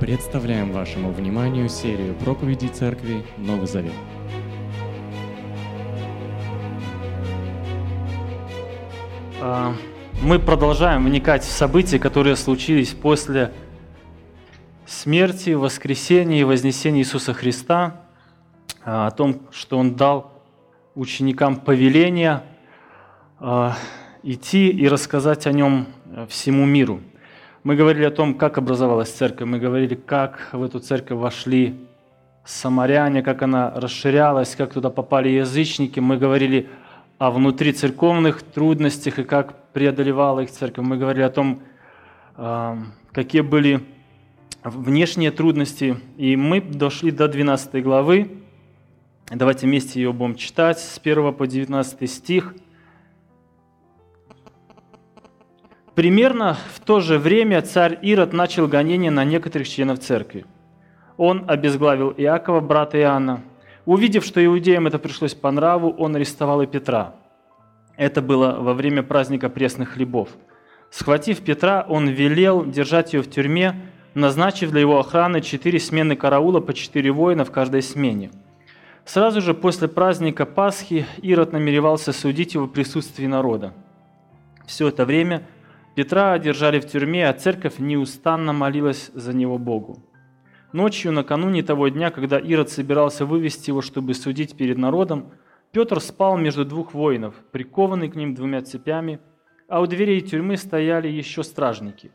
Представляем вашему вниманию серию проповедей Церкви Новый Завет. А, Мы продолжаем вникать в события, которые случились после смерти, воскресения и вознесения Иисуса Христа, а, о том, что Он дал ученикам повеление а, идти и рассказать о Нем всему миру. Мы говорили о том, как образовалась церковь, мы говорили, как в эту церковь вошли самаряне, как она расширялась, как туда попали язычники. Мы говорили о внутрицерковных трудностях и как преодолевала их церковь. Мы говорили о том, а, какие были внешние трудности. И мы дошли до 12 главы. Давайте вместе ее будем читать с 1 по 19 стих. Примерно в то же время царь Ирод начал гонение на некоторых членов церкви. Он обезглавил Иакова, брата Иоанна. Увидев, что иудеям это пришлось по нраву, он арестовал и Петра. Это было во время праздника пресных хлебов. Схватив Петра, он велел держать ее в тюрьме, назначив для его охраны четыре смены караула по четыре воина в каждой смене. Сразу же после праздника Пасхи Ирод намеревался судить его в присутствии народа. Все это время Петра держали в тюрьме, а церковь неустанно молилась за него Богу. Ночью, накануне того дня, когда Ирод собирался вывести его, чтобы судить перед народом, Петр спал между двух воинов, прикованный к ним двумя цепями, а у дверей тюрьмы стояли еще стражники.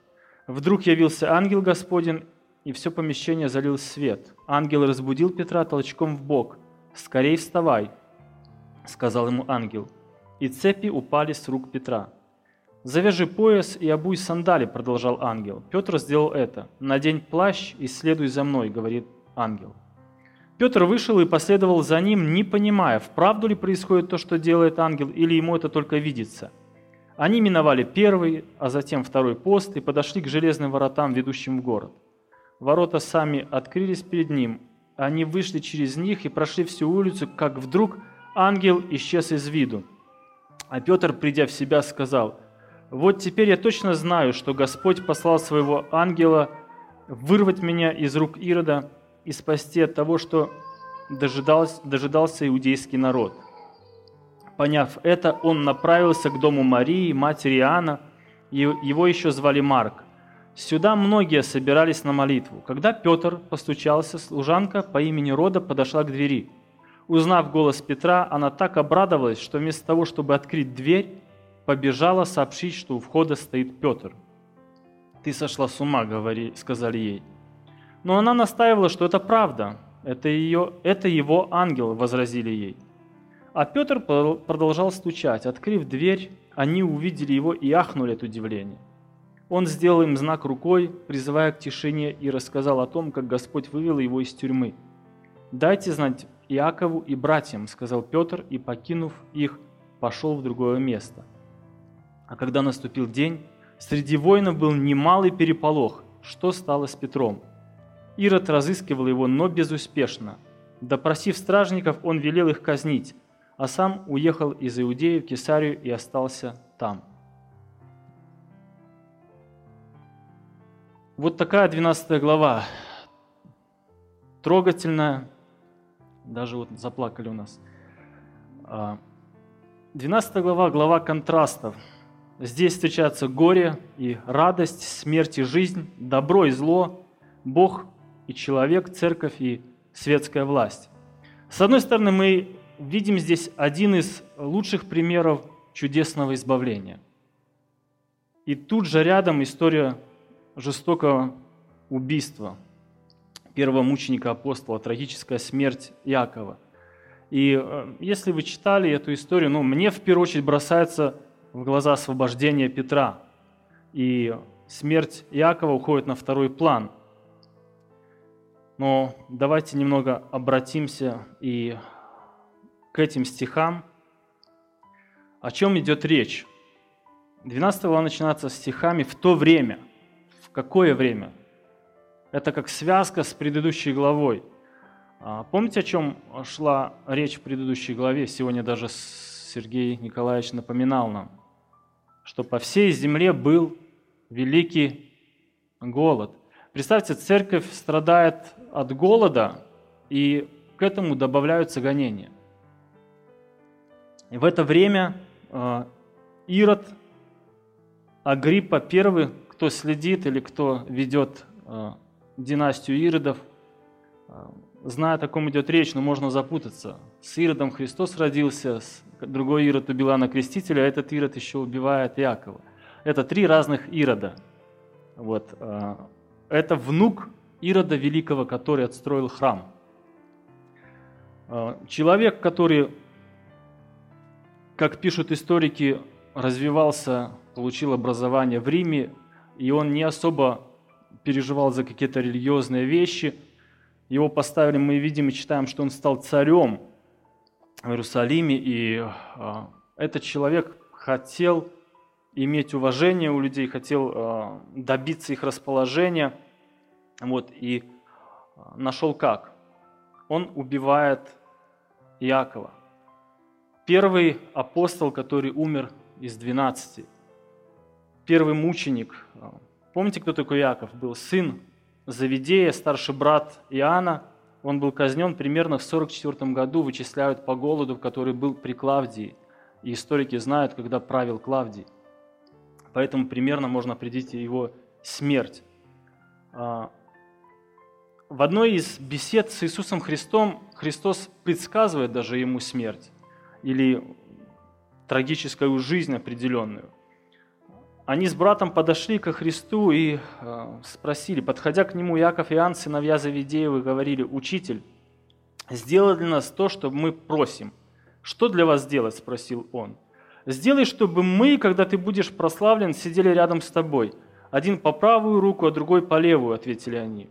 Вдруг явился ангел Господень, и все помещение залил свет. Ангел разбудил Петра толчком в бок. «Скорей вставай!» — сказал ему ангел. И цепи упали с рук Петра. «Завяжи пояс и обуй сандали», — продолжал ангел. Петр сделал это. «Надень плащ и следуй за мной», — говорит ангел. Петр вышел и последовал за ним, не понимая, вправду ли происходит то, что делает ангел, или ему это только видится. Они миновали первый, а затем второй пост и подошли к железным воротам, ведущим в город. Ворота сами открылись перед ним. Они вышли через них и прошли всю улицу, как вдруг ангел исчез из виду. А Петр, придя в себя, сказал, «Вот теперь я точно знаю, что Господь послал своего ангела вырвать меня из рук Ирода, и спасти от того, что дожидался, дожидался иудейский народ. Поняв это, он направился к дому Марии, матери Иоанна, его еще звали Марк. Сюда многие собирались на молитву. Когда Петр постучался, служанка по имени Рода подошла к двери. Узнав голос Петра, она так обрадовалась, что вместо того, чтобы открыть дверь, побежала сообщить, что у входа стоит Петр. «Ты сошла с ума», — сказали ей. Но она настаивала, что это правда. Это, ее, это его ангел, возразили ей. А Петр продолжал стучать. Открыв дверь, они увидели его и ахнули от удивления. Он сделал им знак рукой, призывая к тишине, и рассказал о том, как Господь вывел его из тюрьмы. «Дайте знать Иакову и братьям», — сказал Петр, и, покинув их, пошел в другое место. А когда наступил день, среди воинов был немалый переполох. Что стало с Петром? Ирод разыскивал его, но безуспешно. Допросив стражников, он велел их казнить, а сам уехал из Иудеи в Кесарию и остался там. Вот такая 12 глава. Трогательная. Даже вот заплакали у нас. 12 а, глава – глава контрастов. Здесь встречаются горе и радость, смерть и жизнь, добро и зло, Бог и человек, церковь и светская власть. С одной стороны, мы видим здесь один из лучших примеров чудесного избавления. И тут же рядом история жестокого убийства первого мученика апостола, трагическая смерть Якова. И э, если вы читали эту историю, ну, мне в первую очередь бросается в глаза освобождение Петра. И смерть Якова уходит на второй план – но давайте немного обратимся и к этим стихам. О чем идет речь? 12 глава начинается стихами «в то время». В какое время? Это как связка с предыдущей главой. А помните, о чем шла речь в предыдущей главе? Сегодня даже Сергей Николаевич напоминал нам, что по всей земле был великий голод. Представьте, церковь страдает от голода, и к этому добавляются гонения. И в это время э, Ирод, Агриппа первый, кто следит или кто ведет э, династию Иродов, э, зная, о таком идет речь, но можно запутаться. С Иродом Христос родился, другой Ирод убил Иоанна Крестителя, а этот Ирод еще убивает Якова. Это три разных Ирода. Вот. Это внук Ирода Великого, который отстроил храм. Человек, который как пишут историки, развивался, получил образование в Риме, и он не особо переживал за какие-то религиозные вещи. Его поставили, мы видим и читаем, что он стал царем в Иерусалиме, и э, этот человек хотел иметь уважение у людей, хотел э, добиться их расположения, вот, и нашел как? Он убивает Иакова – Первый апостол, который умер из двенадцати. Первый мученик. Помните, кто такой Яков? Был сын Завидея, старший брат Иоанна. Он был казнен примерно в 44 году, вычисляют по голоду, который был при Клавдии. И историки знают, когда правил Клавдий. Поэтому примерно можно определить его смерть. А, в одной из бесед с Иисусом Христом Христос предсказывает даже ему смерть или трагическую жизнь определенную. Они с братом подошли ко Христу и э, спросили, подходя к нему, Яков и Иоанн, сыновья Завидеевы, говорили, «Учитель, сделай для нас то, что мы просим». «Что для вас сделать?» – спросил он. «Сделай, чтобы мы, когда ты будешь прославлен, сидели рядом с тобой. Один по правую руку, а другой по левую», – ответили они.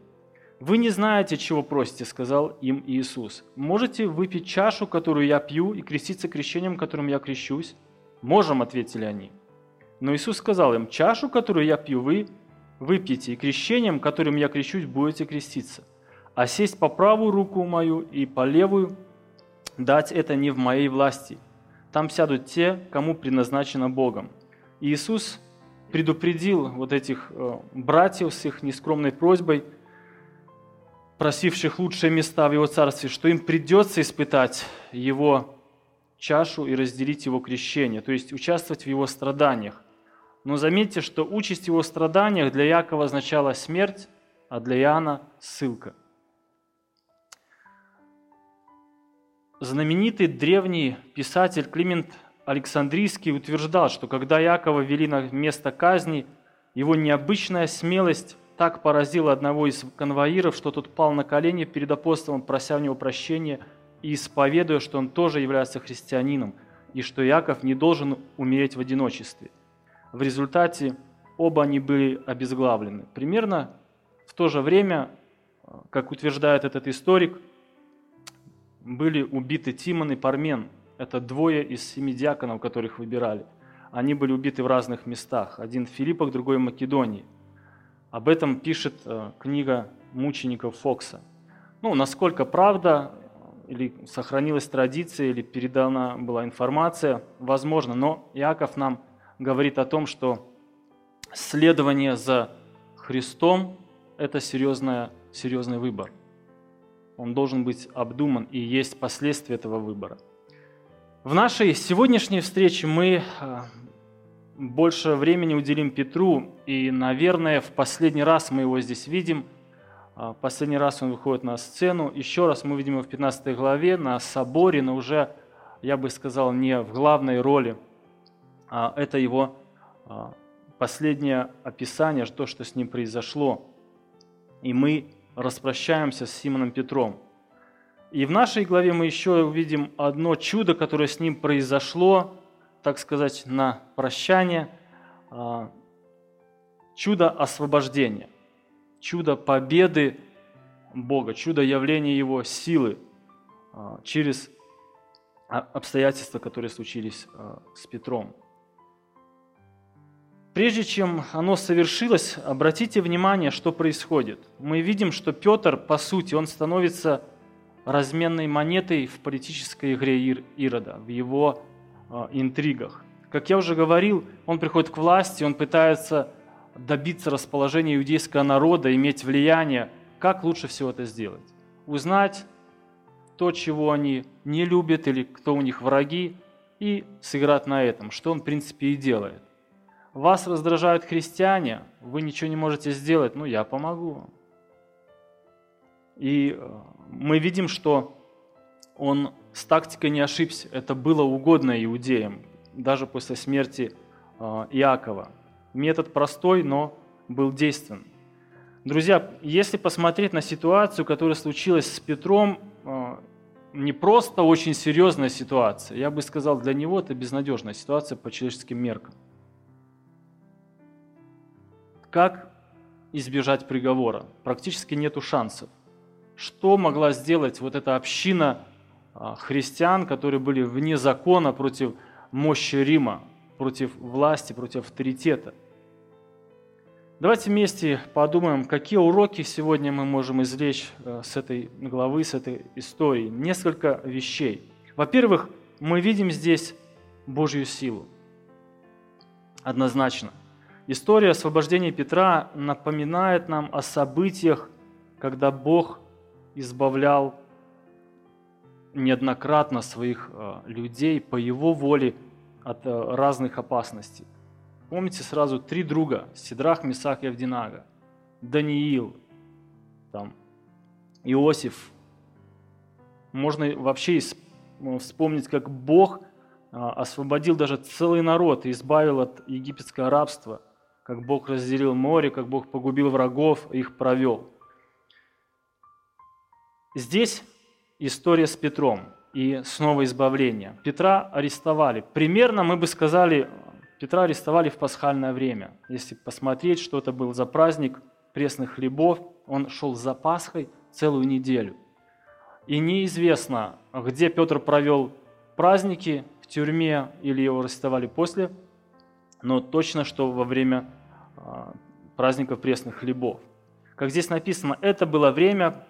«Вы не знаете, чего просите», — сказал им Иисус. «Можете выпить чашу, которую я пью, и креститься крещением, которым я крещусь?» «Можем», — ответили они. Но Иисус сказал им, «Чашу, которую я пью, вы выпьете, и крещением, которым я крещусь, будете креститься. А сесть по правую руку мою и по левую дать это не в моей власти. Там сядут те, кому предназначено Богом». И Иисус предупредил вот этих э, братьев с их нескромной просьбой – просивших лучшие места в Его Царстве, что им придется испытать Его чашу и разделить Его крещение, то есть участвовать в Его страданиях. Но заметьте, что участь Его страданиях для Якова означала смерть, а для Иоанна – ссылка. Знаменитый древний писатель Климент Александрийский утверждал, что когда Якова вели на место казни, его необычная смелость так поразило одного из конвоиров, что тот пал на колени перед апостолом, прося у него прощения и исповедуя, что он тоже является христианином, и что Яков не должен умереть в одиночестве. В результате оба они были обезглавлены. Примерно в то же время, как утверждает этот историк, были убиты Тимон и Пармен. Это двое из семи диаконов, которых выбирали. Они были убиты в разных местах. Один в Филиппах, другой в Македонии – об этом пишет э, книга мучеников Фокса. Ну, насколько правда, или сохранилась традиция, или передана была информация, возможно, но Иаков нам говорит о том, что следование за Христом – это серьезная, серьезный выбор. Он должен быть обдуман, и есть последствия этого выбора. В нашей сегодняшней встрече мы э, больше времени уделим Петру, и, наверное, в последний раз мы его здесь видим. А, последний раз он выходит на сцену. Еще раз мы видим его в 15 главе на соборе, но уже, я бы сказал, не в главной роли. А это его а, последнее описание, то, что с ним произошло. И мы распрощаемся с Симоном Петром. И в нашей главе мы еще увидим одно чудо, которое с ним произошло, так сказать, на прощание а, чудо освобождения, чудо победы Бога, чудо явления Его силы через обстоятельства, которые случились с Петром. Прежде чем оно совершилось, обратите внимание, что происходит. Мы видим, что Петр, по сути, он становится разменной монетой в политической игре Ирода, в его а, интригах. Как я уже говорил, он приходит к власти, он пытается добиться расположения иудейского народа, иметь влияние, как лучше всего это сделать? Узнать то, чего они не любят или кто у них враги, и сыграть на этом, что он в принципе и делает. Вас раздражают христиане, вы ничего не можете сделать, ну я помогу. И э, мы видим, что он с тактикой не ошибся. Это было угодно иудеям, даже после смерти э, Иакова. Метод простой, но был действенным. Друзья, если посмотреть на ситуацию, которая случилась с Петром, э, не просто очень серьезная ситуация, я бы сказал, для него это безнадежная ситуация по человеческим меркам. Как избежать приговора? Практически нету шансов. Что могла сделать вот эта община а, христиан, которые были вне закона против мощи Рима, против власти, против авторитета? Давайте вместе подумаем, какие уроки сегодня мы можем извлечь э, с этой главы, с этой истории. Несколько вещей. Во-первых, мы видим здесь Божью силу. Однозначно. История освобождения Петра напоминает нам о событиях, когда Бог избавлял неоднократно своих э, людей по Его воле от э, разных опасностей. Помните сразу три друга, Сидрах, Месах и Авдинага, Даниил, там, Иосиф. Можно вообще вспомнить, как Бог а, освободил даже целый народ и избавил от египетского рабства, как Бог разделил море, как Бог погубил врагов, их провел. Здесь история с Петром и снова избавление. Петра арестовали. Примерно мы бы сказали Петра арестовали в пасхальное время. Если посмотреть, что это был за праздник пресных хлебов, он шел за Пасхой целую неделю. И неизвестно, где Петр провел праздники, в тюрьме или его арестовали после, но точно, что во время а, праздника пресных хлебов. Как здесь написано, это было время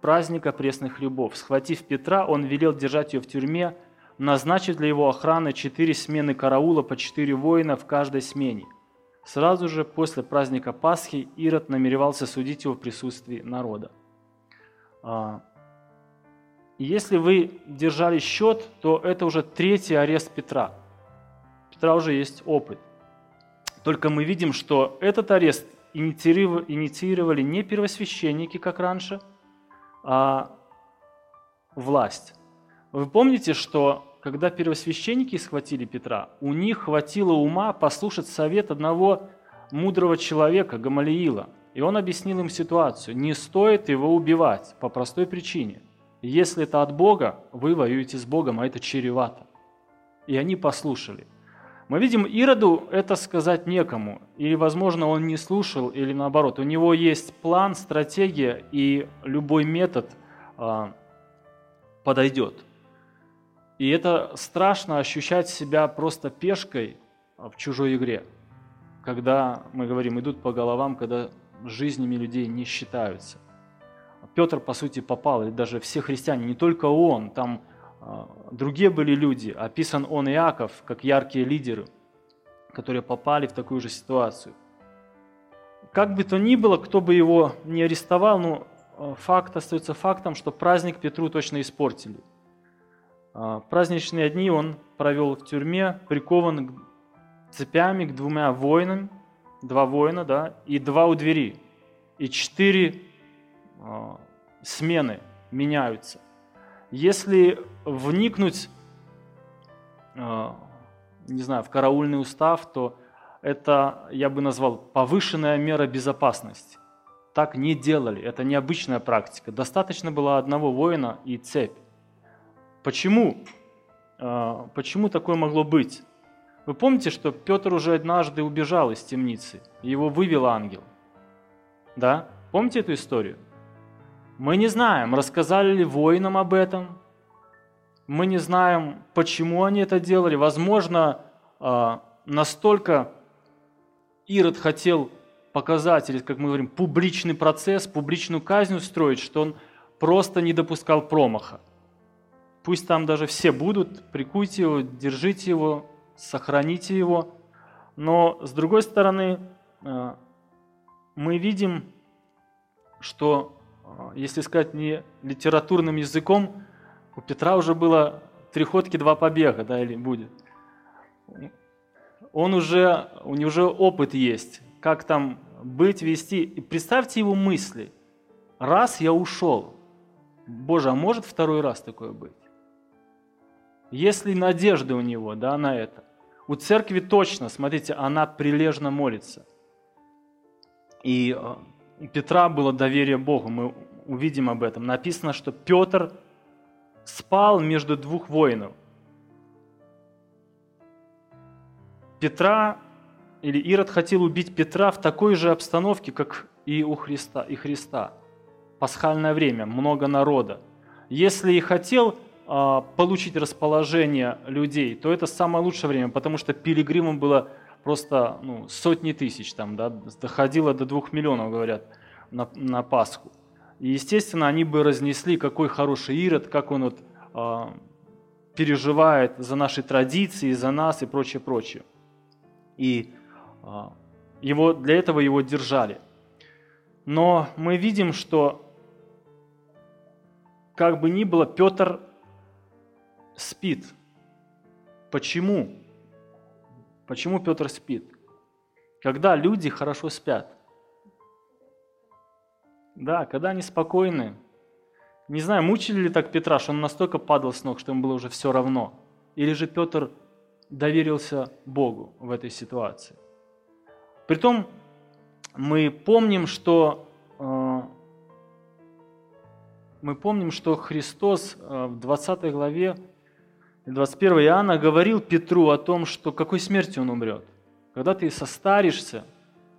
праздника пресных хлебов. Схватив Петра, он велел держать ее в тюрьме назначив для его охраны четыре смены караула по четыре воина в каждой смене. Сразу же после праздника Пасхи Ирод намеревался судить его в присутствии народа. А, если вы держали счет, то это уже третий арест Петра. У Петра уже есть опыт. Только мы видим, что этот арест инициировали не первосвященники, как раньше, а власть. Вы помните, что когда первосвященники схватили Петра, у них хватило ума послушать совет одного мудрого человека, Гамалиила. И он объяснил им ситуацию. Не стоит его убивать по простой причине. Если это от Бога, вы воюете с Богом, а это чревато. И они послушали. Мы видим, Ироду это сказать некому. Или, возможно, он не слушал, или наоборот. У него есть план, стратегия, и любой метод а, подойдет. И это страшно ощущать себя просто пешкой в чужой игре, когда мы говорим, идут по головам, когда жизнями людей не считаются. Петр, по сути, попал, и даже все христиане, не только он, там другие были люди, описан он Иаков, как яркие лидеры, которые попали в такую же ситуацию. Как бы то ни было, кто бы его не арестовал, но а, факт остается фактом, что праздник Петру точно испортили – а, праздничные дни он провел в тюрьме, прикован цепями к двумя воинам, два воина, да, и два у двери. И четыре смены меняются. Если вникнуть, э, не знаю, в караульный устав, то это, я бы назвал, повышенная мера безопасности. Так не делали, это необычная практика. Достаточно было одного воина и цепь. Почему? А, почему такое могло быть? Вы помните, что Петр уже однажды убежал из темницы, его вывел ангел. Да? Помните эту историю? Мы не знаем, рассказали ли воинам об этом. Мы не знаем, почему они это делали. Возможно, а, настолько Ирод хотел показать, или, как мы говорим, публичный процесс, публичную казнь устроить, что он просто не допускал промаха. Пусть там даже все будут, прикуйте его, держите его, сохраните его. Но с другой стороны, э, мы видим, что, если сказать не литературным языком, у Петра уже было три ходки, два побега, да, или будет. Он уже, у него уже опыт есть, как там быть, вести. И представьте его мысли. Раз я ушел, Боже, а может второй раз такое быть? Есть ли надежда у него да, на это? У церкви точно, смотрите, она прилежно молится. И э, у Петра было доверие Богу, мы увидим об этом. Написано, что Петр спал между двух воинов. Петра или Ирод хотел убить Петра в такой же обстановке, как и у Христа, и Христа. Пасхальное время, много народа. Если и хотел а, получить расположение людей, то это самое лучшее время, потому что пилигримам было просто ну, сотни тысяч, там, да, доходило до двух миллионов, говорят, на, на Пасху. И, естественно, они бы разнесли, какой хороший Ирод, как он вот, а, переживает за наши традиции, за нас и прочее, прочее. И а, его, для этого его держали. Но мы видим, что как бы ни было, Петр спит. Почему? Почему Петр спит? Когда люди хорошо спят. Да, когда они спокойны. Не знаю, мучили ли так Петра, что он настолько падал с ног, что ему было уже все равно. Или же Петр доверился Богу в этой ситуации. Притом мы помним, что э, мы помним, что Христос э, в 20 главе 21 Иоанна говорил Петру о том, что какой смертью он умрет. Когда ты состаришься,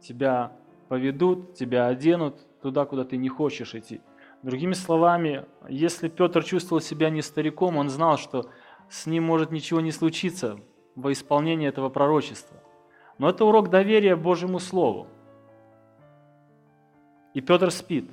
тебя поведут, тебя оденут туда, куда ты не хочешь идти. Другими словами, если Петр чувствовал себя не стариком, он знал, что с ним может ничего не случиться во исполнении этого пророчества. Но это урок доверия Божьему Слову. И Петр спит.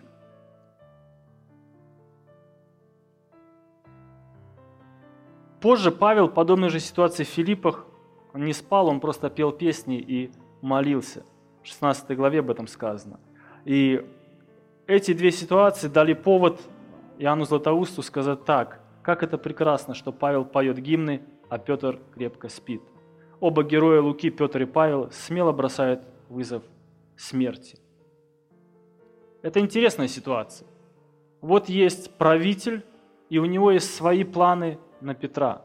Позже Павел в подобной же ситуации в Филиппах не спал, он просто пел песни и молился. В 16 главе об этом сказано. И эти две ситуации дали повод Иоанну Златоусту сказать так, как это прекрасно, что Павел поет гимны, а Петр крепко спит. Оба героя Луки, Петр и Павел, смело бросают вызов смерти. Это интересная ситуация. Вот есть правитель, и у него есть свои планы на Петра,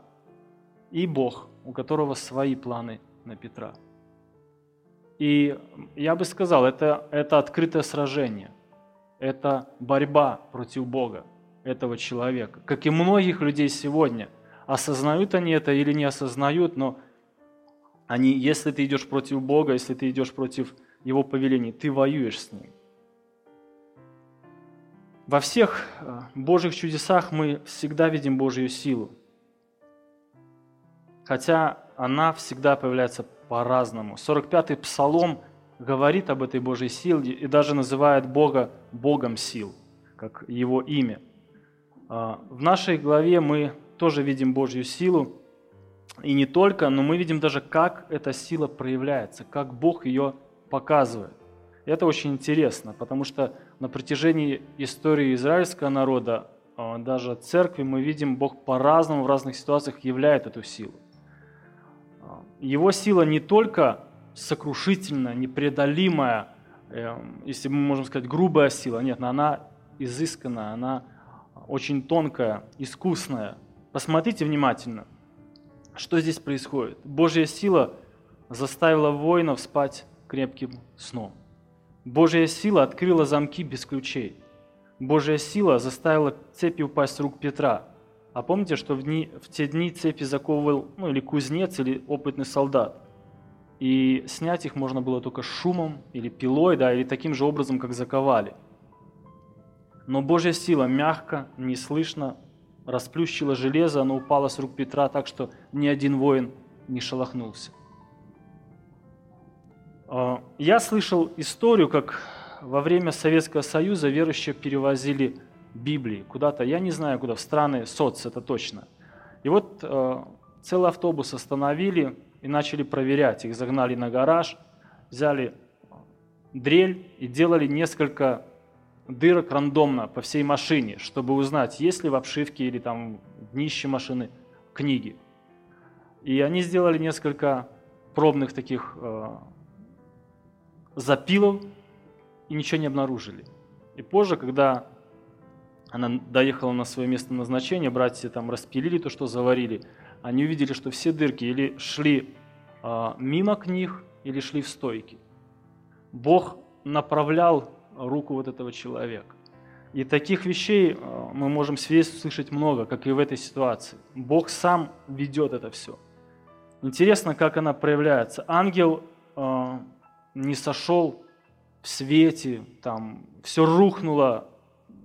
и Бог, у которого свои планы на Петра. И я бы сказал, это, это открытое сражение, это борьба против Бога, этого человека, как и многих людей сегодня. Осознают они это или не осознают, но они, если ты идешь против Бога, если ты идешь против Его повелений, ты воюешь с Ним. Во всех э, Божьих чудесах мы всегда видим Божью силу. Хотя она всегда появляется по-разному. 45-й псалом говорит об этой Божьей силе и даже называет Бога Богом сил, как Его имя. А, в нашей главе мы тоже видим Божью силу, и не только, но мы видим даже, как эта сила проявляется, как Бог ее показывает. это очень интересно, потому что на протяжении истории израильского народа, а, даже церкви, мы видим, Бог по-разному в разных ситуациях являет эту силу. Его сила не только сокрушительная, непреодолимая, эм, если мы можем сказать, грубая сила, нет, но она изысканная, она очень тонкая, искусная. Посмотрите внимательно. Что здесь происходит? Божья сила заставила воинов спать крепким сном. Божья сила открыла замки без ключей. Божья сила заставила цепи упасть с рук Петра. А помните, что в, дни, в те дни цепи заковывал ну, или кузнец, или опытный солдат. И снять их можно было только шумом или пилой, да, или таким же образом, как заковали. Но Божья сила мягко, неслышно расплющила железо, оно упало с рук Петра так, что ни один воин не шелохнулся. А, я слышал историю, как во время Советского Союза верующие перевозили Библии куда-то, я не знаю куда, в страны СОЦ, это точно. И вот а, целый автобус остановили и начали проверять. Их загнали на гараж, взяли дрель и делали несколько дырок рандомно по всей машине, чтобы узнать, есть ли в обшивке или там в днище машины книги. И они сделали несколько пробных таких э, запилов и ничего не обнаружили. И позже, когда она доехала на свое место назначения, братья там распилили то, что заварили, они увидели, что все дырки или шли э, мимо книг, или шли в стойки. Бог направлял руку вот этого человека. И таких вещей э, мы можем свидетельств слышать много, как и в этой ситуации. Бог сам ведет это все. Интересно, как она проявляется. Ангел э, не сошел в свете, там все рухнуло.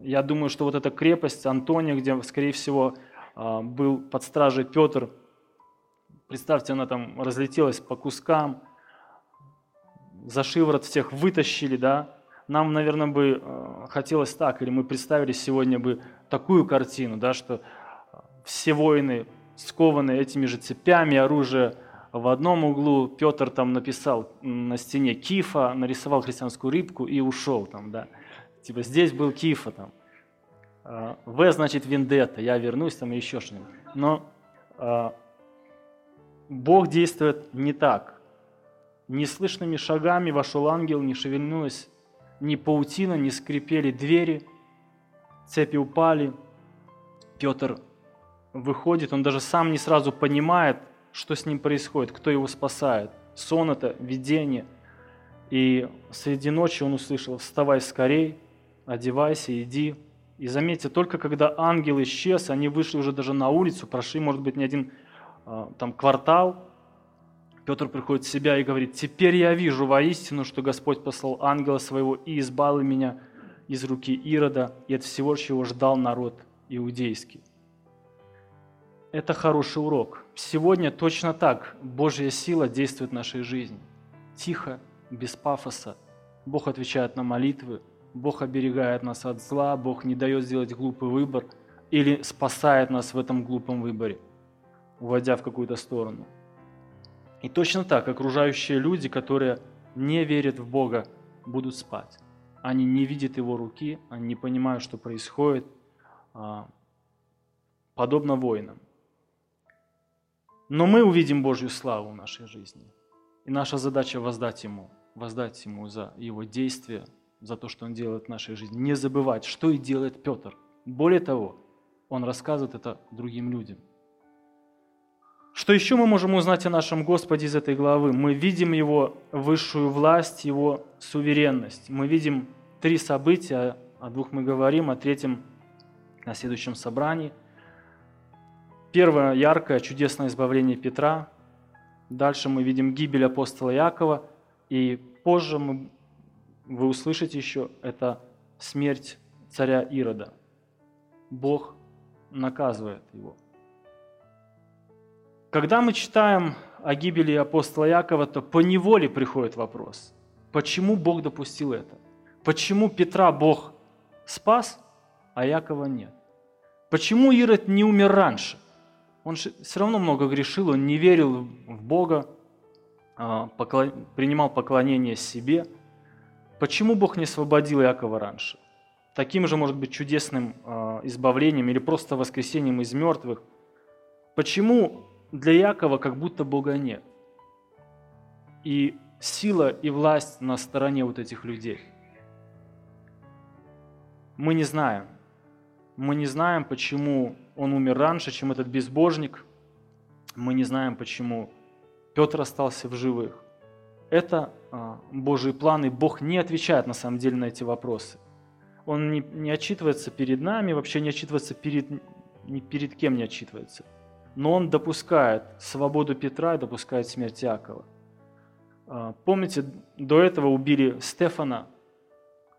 Я думаю, что вот эта крепость Антония, где, скорее всего, э, был под стражей Петр, представьте, она там разлетелась по кускам, за шиворот всех вытащили, да, нам, наверное, бы э, хотелось так, или мы представили сегодня бы такую картину, да, что все воины скованы этими же цепями, оружие в одном углу, Петр там написал на стене кифа, нарисовал христианскую рыбку и ушел там, да. Типа здесь был кифа там. Э, в значит вендетта, я вернусь там еще что-нибудь. Но э, Бог действует не так. Неслышными шагами вошел ангел, не шевельнулась ни паутина, не скрипели двери, цепи упали. Петр выходит, он даже сам не сразу понимает, что с ним происходит, кто его спасает. Сон это, видение. И среди ночи он услышал «Вставай скорей, одевайся, иди». И заметьте, только когда ангел исчез, они вышли уже даже на улицу, прошли, может быть, не один а, там квартал, Петр приходит в себя и говорит, «Теперь я вижу воистину, что Господь послал ангела своего и избавил меня из руки Ирода и от всего, чего ждал народ иудейский». Это хороший урок. Сегодня точно так Божья сила действует в нашей жизни. Тихо, без пафоса. Бог отвечает на молитвы, Бог оберегает нас от зла, Бог не дает сделать глупый выбор или спасает нас в этом глупом выборе, уводя в какую-то сторону – и точно так окружающие люди, которые не верят в Бога, будут спать. Они не видят Его руки, они не понимают, что происходит, а, подобно воинам. Но мы увидим Божью славу в нашей жизни. И наша задача воздать Ему, воздать Ему за Его действия, за то, что Он делает в нашей жизни. Не забывать, что и делает Петр. Более того, он рассказывает это другим людям. Что еще мы можем узнать о нашем Господе из этой главы? Мы видим Его высшую власть, Его суверенность. Мы видим три события, о двух мы говорим, о третьем на следующем собрании. Первое яркое, чудесное избавление Петра. Дальше мы видим гибель апостола Якова. И позже мы, вы услышите еще, это смерть царя Ирода. Бог наказывает его. Когда мы читаем о гибели апостола Якова, то по неволе приходит вопрос, почему Бог допустил это? Почему Петра Бог спас, а Якова нет? Почему Ирод не умер раньше? Он все равно много грешил, он не верил в Бога, а, принимал поклонение себе. Почему Бог не освободил Якова раньше? Таким же, может быть, чудесным а, избавлением или просто воскресением из мертвых. Почему для Якова как будто Бога нет. И сила и власть на стороне вот этих людей. Мы не знаем. Мы не знаем, почему он умер раньше, чем этот безбожник. Мы не знаем, почему Петр остался в живых. Это а, Божий план, и Бог не отвечает на самом деле на эти вопросы. Он не, не отчитывается перед нами, вообще не отчитывается перед, ни перед кем не отчитывается – но он допускает свободу Петра и допускает смерть Якова. А, помните, до этого убили Стефана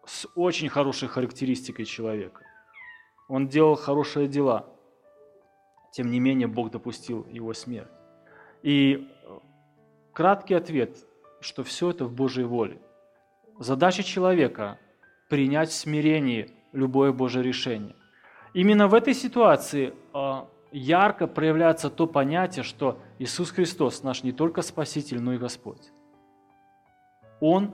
с очень хорошей характеристикой человека. Он делал хорошие дела. Тем не менее, Бог допустил его смерть. И краткий ответ, что все это в Божьей воле. Задача человека – принять в смирении любое Божье решение. Именно в этой ситуации а, ярко проявляется то понятие, что Иисус Христос наш не только Спаситель, но и Господь. Он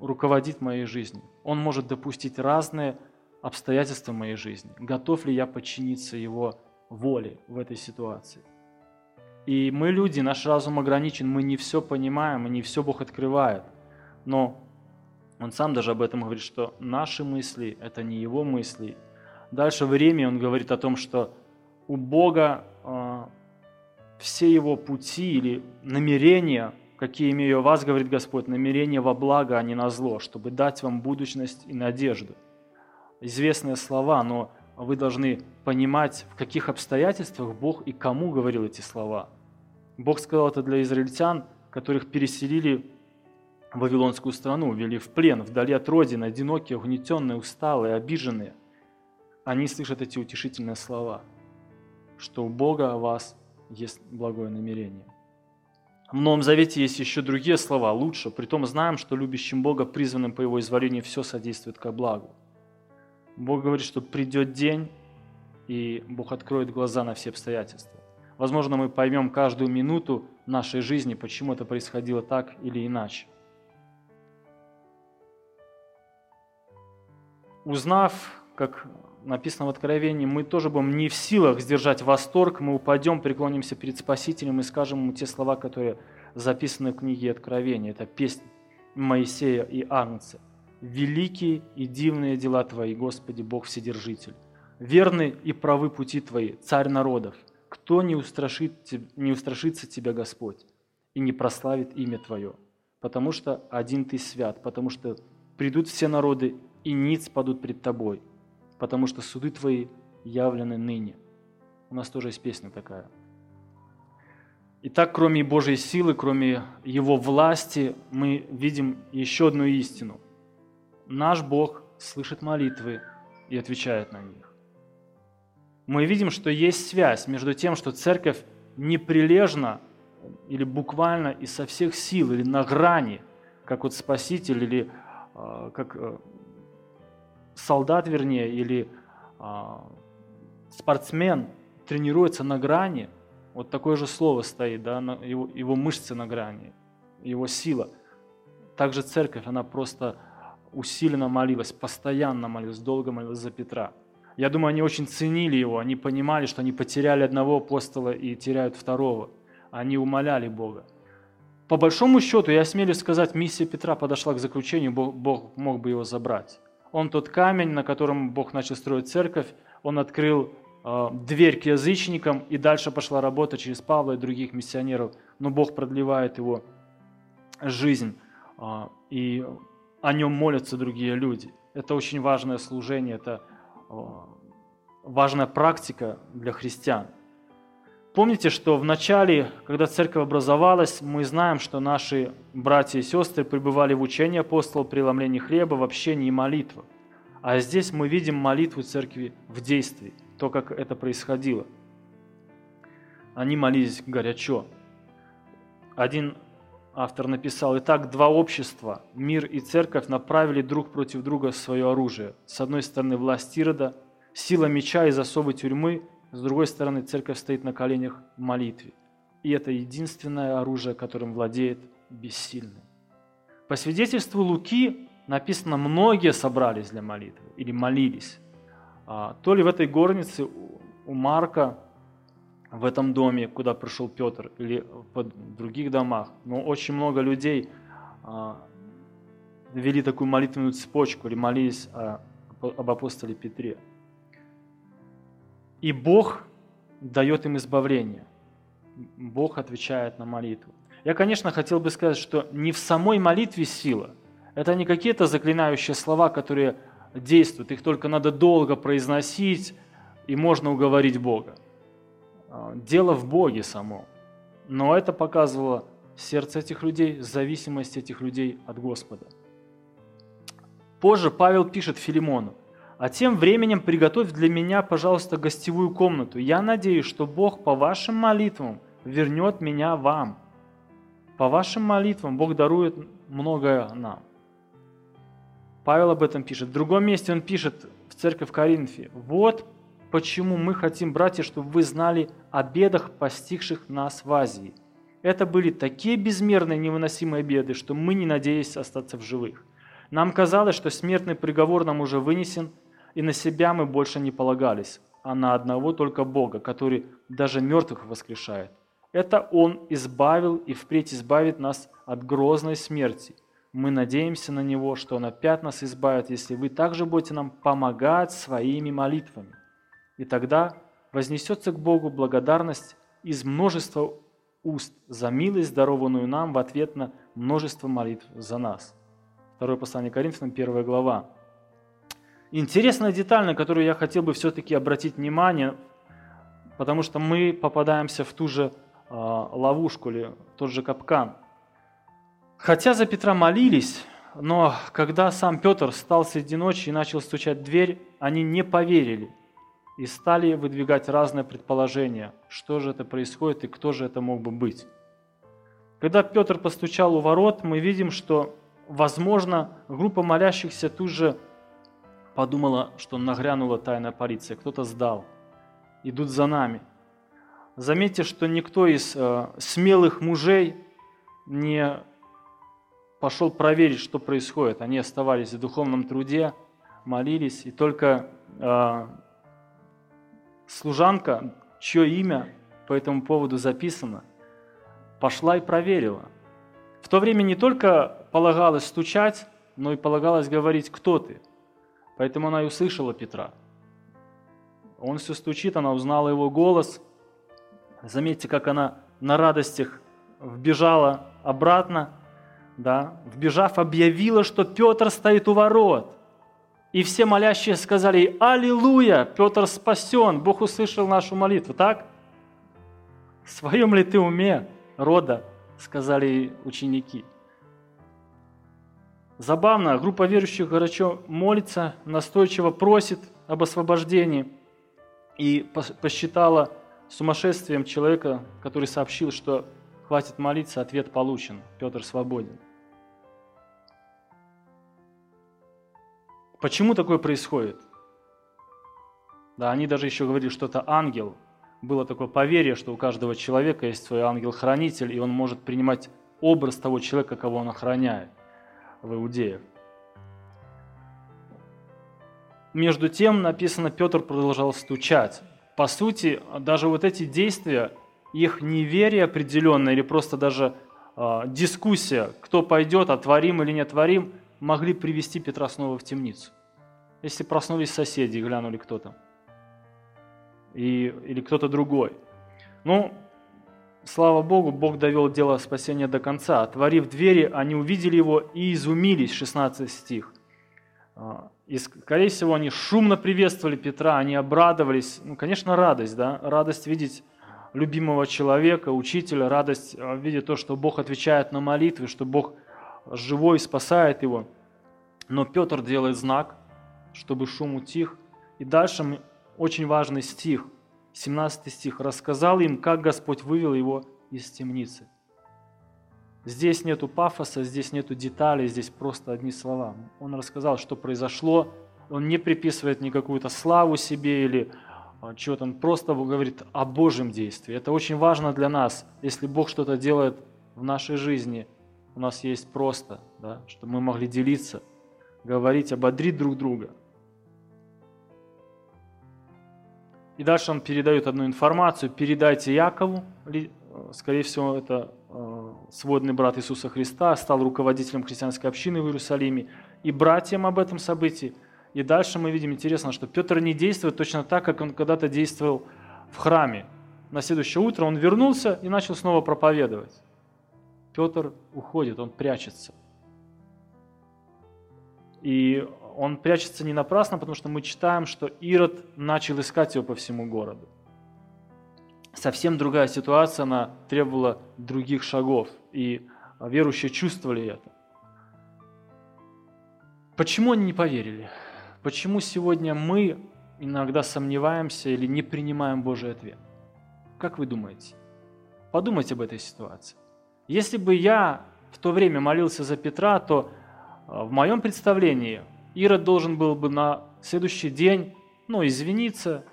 руководит моей жизнью. Он может допустить разные обстоятельства моей жизни. Готов ли я подчиниться Его воле в этой ситуации? И мы люди, наш разум ограничен, мы не все понимаем, и не все Бог открывает. Но Он сам даже об этом говорит, что наши мысли – это не Его мысли. Дальше в Риме Он говорит о том, что у Бога э, все Его пути или намерения, какие имею о вас, говорит Господь, намерения во благо, а не на зло, чтобы дать вам будущность и надежду. Известные слова, но вы должны понимать, в каких обстоятельствах Бог и кому говорил эти слова. Бог сказал это для израильтян, которых переселили в Вавилонскую страну, ввели в плен, вдали от родины, одинокие, угнетенные, усталые, обиженные. Они слышат эти утешительные слова, что у Бога о вас есть благое намерение. В Новом Завете есть еще другие слова, лучше. Притом знаем, что любящим Бога, призванным по Его изволению, все содействует ко благу. Бог говорит, что придет день, и Бог откроет глаза на все обстоятельства. Возможно, мы поймем каждую минуту нашей жизни, почему это происходило так или иначе. Узнав, как написано в Откровении, мы тоже будем не в силах сдержать восторг, мы упадем, преклонимся перед Спасителем и скажем ему те слова, которые записаны в книге Откровения. Это песня Моисея и Агнца – великие и дивные дела Твои, Господи, Бог Вседержитель. Верны и правы пути Твои, Царь народов. Кто не, устрашит, не устрашится Тебя, Господь, и не прославит имя Твое? Потому что один Ты свят, потому что придут все народы, и ниц падут пред Тобой, потому что суды Твои явлены ныне. У нас тоже есть песня такая. Итак, кроме Божьей силы, кроме Его власти, мы видим еще одну истину – наш Бог слышит молитвы и отвечает на них. Мы видим, что есть связь между тем, что церковь неприлежно или буквально и со всех сил, или на грани, как вот Спаситель, или э, как э, солдат, вернее, или э, спортсмен тренируется на грани, вот такое же слово стоит, да, его, его мышцы на грани, его сила. Также церковь, она просто усиленно молилась, постоянно молилась, долго молилась за Петра. Я думаю, они очень ценили его, они понимали, что они потеряли одного апостола и теряют второго. Они умоляли Бога. По большому счету, я смелюсь сказать, миссия Петра подошла к заключению, Бог, Бог мог бы его забрать. Он тот камень, на котором Бог начал строить церковь, он открыл э, дверь к язычникам, и дальше пошла работа через Павла и других миссионеров, но Бог продлевает его жизнь. Э, и о нем молятся другие люди. Это очень важное служение, это важная практика для христиан. Помните, что в начале, когда церковь образовалась, мы знаем, что наши братья и сестры пребывали в учении апостолов, преломлении хлеба, в общении и молитвах. А здесь мы видим молитву церкви в действии, то, как это происходило. Они молились горячо. Один автор написал, «Итак, два общества, мир и церковь, направили друг против друга свое оружие. С одной стороны власть Ирода, сила меча из особой тюрьмы, с другой стороны церковь стоит на коленях в молитве. И это единственное оружие, которым владеет бессильный». По свидетельству Луки написано, многие собрались для молитвы или молились. А, то ли в этой горнице у Марка в этом доме, куда пришел Петр, или в других домах. Но очень много людей а, вели такую молитвенную цепочку или молились о, об апостоле Петре. И Бог дает им избавление. Бог отвечает на молитву. Я, конечно, хотел бы сказать, что не в самой молитве сила. Это не какие-то заклинающие слова, которые действуют. Их только надо долго произносить, и можно уговорить Бога. А, дело в Боге само. Но это показывало сердце этих людей, зависимость этих людей от Господа. Позже Павел пишет Филимону, «А тем временем приготовь для меня, пожалуйста, гостевую комнату. Я надеюсь, что Бог по вашим молитвам вернет меня вам. По вашим молитвам Бог дарует многое нам». Павел об этом пишет. В другом месте он пишет в церковь в Коринфе, «Вот почему мы хотим, братья, чтобы вы знали о бедах, постигших нас в Азии. Это были такие безмерные невыносимые беды, что мы не надеялись остаться в живых. Нам казалось, что смертный приговор нам уже вынесен, и на себя мы больше не полагались, а на одного только Бога, который даже мертвых воскрешает. Это Он избавил и впредь избавит нас от грозной смерти. Мы надеемся на Него, что Он опять нас избавит, если вы также будете нам помогать своими молитвами. И тогда вознесется к Богу благодарность из множества уст за милость, дарованную нам в ответ на множество молитв за нас. Второе послание Коринфянам, первая глава. Интересная деталь, на которую я хотел бы все-таки обратить внимание, потому что мы попадаемся в ту же э, ловушку или тот же капкан. Хотя за Петра молились, но когда сам Петр стал среди ночи и начал стучать в дверь, они не поверили и стали выдвигать разные предположения, что же это происходит и кто же это мог бы быть. Когда Петр постучал у ворот, мы видим, что, возможно, группа молящихся тут же подумала, что нагрянула тайная полиция, кто-то сдал, идут за нами. Заметьте, что никто из э, смелых мужей не пошел проверить, что происходит. Они оставались в духовном труде, молились, и только э, служанка, чье имя по этому поводу записано, пошла и проверила. В то время не только полагалось стучать, но и полагалось говорить, кто ты – Поэтому она и услышала Петра. Он все стучит, она узнала его голос. Заметьте, как она на радостях вбежала обратно, да, вбежав, объявила, что Петр стоит у ворот. И все молящие сказали «Аллилуйя! Петр спасен! Бог услышал нашу молитву!» Так? В своем ли ты уме, рода, сказали ученики. Забавно, группа верующих горячо молится, настойчиво просит об освобождении и посчитала сумасшествием человека, который сообщил, что хватит молиться, ответ получен, Петр свободен. Почему такое происходит? Да, они даже еще говорили, что это ангел. Было такое поверье, что у каждого человека есть свой ангел-хранитель, и он может принимать образ того человека, кого он охраняет в иудеях. Между тем, написано, Петр продолжал стучать. По сути, даже вот эти действия, их неверие определенное или просто даже э, дискуссия, кто пойдет, отворим или не отворим, могли привести Петра снова в темницу. Если проснулись соседи и глянули кто-то. И, или кто-то другой. Ну, Слава Богу, Бог довел дело спасения до конца. Отворив двери, они увидели его и изумились, 16 стих. А, и, скорее всего, они шумно приветствовали Петра, они обрадовались. Ну, конечно, радость, да, радость видеть любимого человека, учителя, радость а, видеть то, что Бог отвечает на молитвы, что Бог живой спасает его. Но Петр делает знак, чтобы шум утих. И дальше очень важный стих – 17 стих, рассказал им, как Господь вывел его из темницы. Здесь нету пафоса, здесь нету деталей, здесь просто одни слова. Он рассказал, что произошло. Он не приписывает никакую-то славу себе или а, чего-то. Он просто говорит о Божьем действии. Это очень важно для нас. Если Бог что-то делает в нашей жизни, у нас есть просто, да, чтобы мы могли делиться, говорить, ободрить друг друга – И дальше он передает одну информацию. Передайте Якову, э, скорее всего, это э, сводный брат Иисуса Христа, стал руководителем христианской общины в Иерусалиме, и братьям об этом событии. И дальше мы видим интересно, что Петр не действует точно так, как он когда-то действовал в храме. На следующее утро он вернулся и начал снова проповедовать. Петр уходит, он прячется. И он прячется не напрасно, потому что мы читаем, что Ирод начал искать его по всему городу. Совсем другая ситуация, она требовала других шагов, и верующие чувствовали это. Почему они не поверили? Почему сегодня мы иногда сомневаемся или не принимаем Божий ответ? Как вы думаете? Подумайте об этой ситуации. Если бы я в то время молился за Петра, то в моем представлении Ирод должен был бы на следующий день ну, извиниться,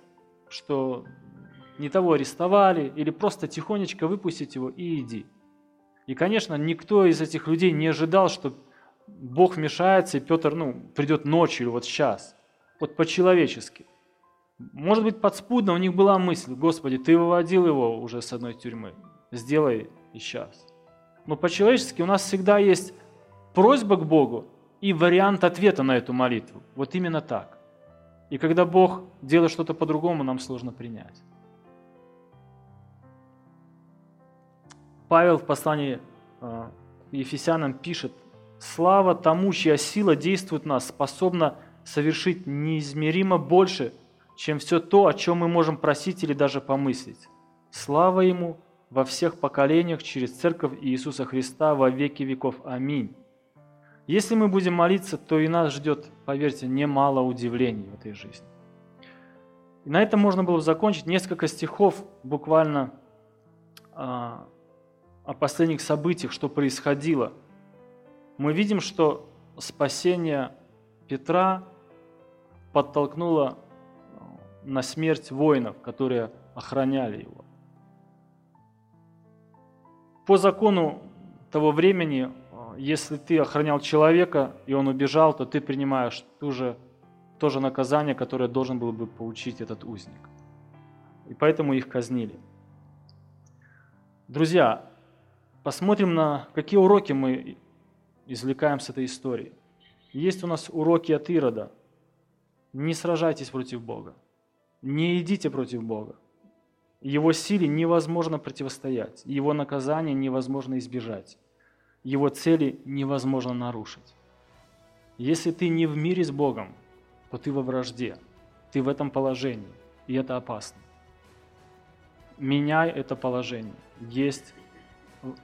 что не того арестовали, или просто тихонечко выпустить его и иди. И, конечно, никто из этих людей не ожидал, что Бог вмешается, и Петр ну, придет ночью или вот сейчас. Вот по-человечески. Может быть, подспудно у них была мысль, Господи, Ты выводил его уже с одной тюрьмы, сделай и сейчас. Но по-человечески у нас всегда есть просьба к Богу и вариант ответа на эту молитву. Вот именно так. И когда Бог делает что-то по-другому, нам сложно принять. Павел в послании э, Ефесянам пишет, «Слава тому, чья сила действует в нас, способна совершить неизмеримо больше, чем все то, о чем мы можем просить или даже помыслить. Слава Ему во всех поколениях через Церковь Иисуса Христа во веки веков. Аминь». Если мы будем молиться, то и нас ждет, поверьте, немало удивлений в этой жизни. И на этом можно было закончить несколько стихов буквально а, о последних событиях, что происходило, мы видим, что спасение Петра подтолкнуло э, на смерть воинов, которые охраняли его. По закону того времени, э, если ты охранял человека, и он убежал, то ты принимаешь ту же, то же наказание, которое должен был бы получить этот узник. И поэтому их казнили. Друзья, посмотрим на какие уроки мы извлекаем с этой истории. Есть у нас уроки от Ирода. Не сражайтесь против Бога. Не идите против Бога. Его силе невозможно противостоять. Его наказание невозможно избежать. Его цели невозможно нарушить. Если ты не в мире с Богом, то ты во вражде. Ты в этом положении. И это опасно. Меняй это положение. Есть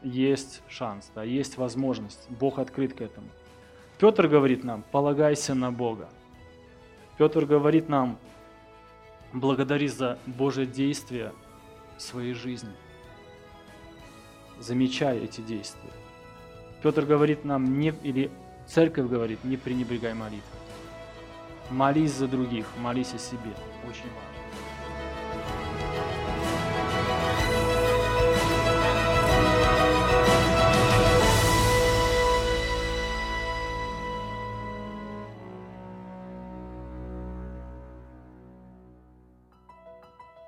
есть шанс, да, есть возможность. Бог открыт к этому. Петр говорит нам, полагайся на Бога. Петр говорит нам, благодари за Божье действие своей жизни. Замечай эти действия. Петр говорит нам, не, или церковь говорит, не пренебрегай молитвой. Молись за других, молись о себе. Очень важно.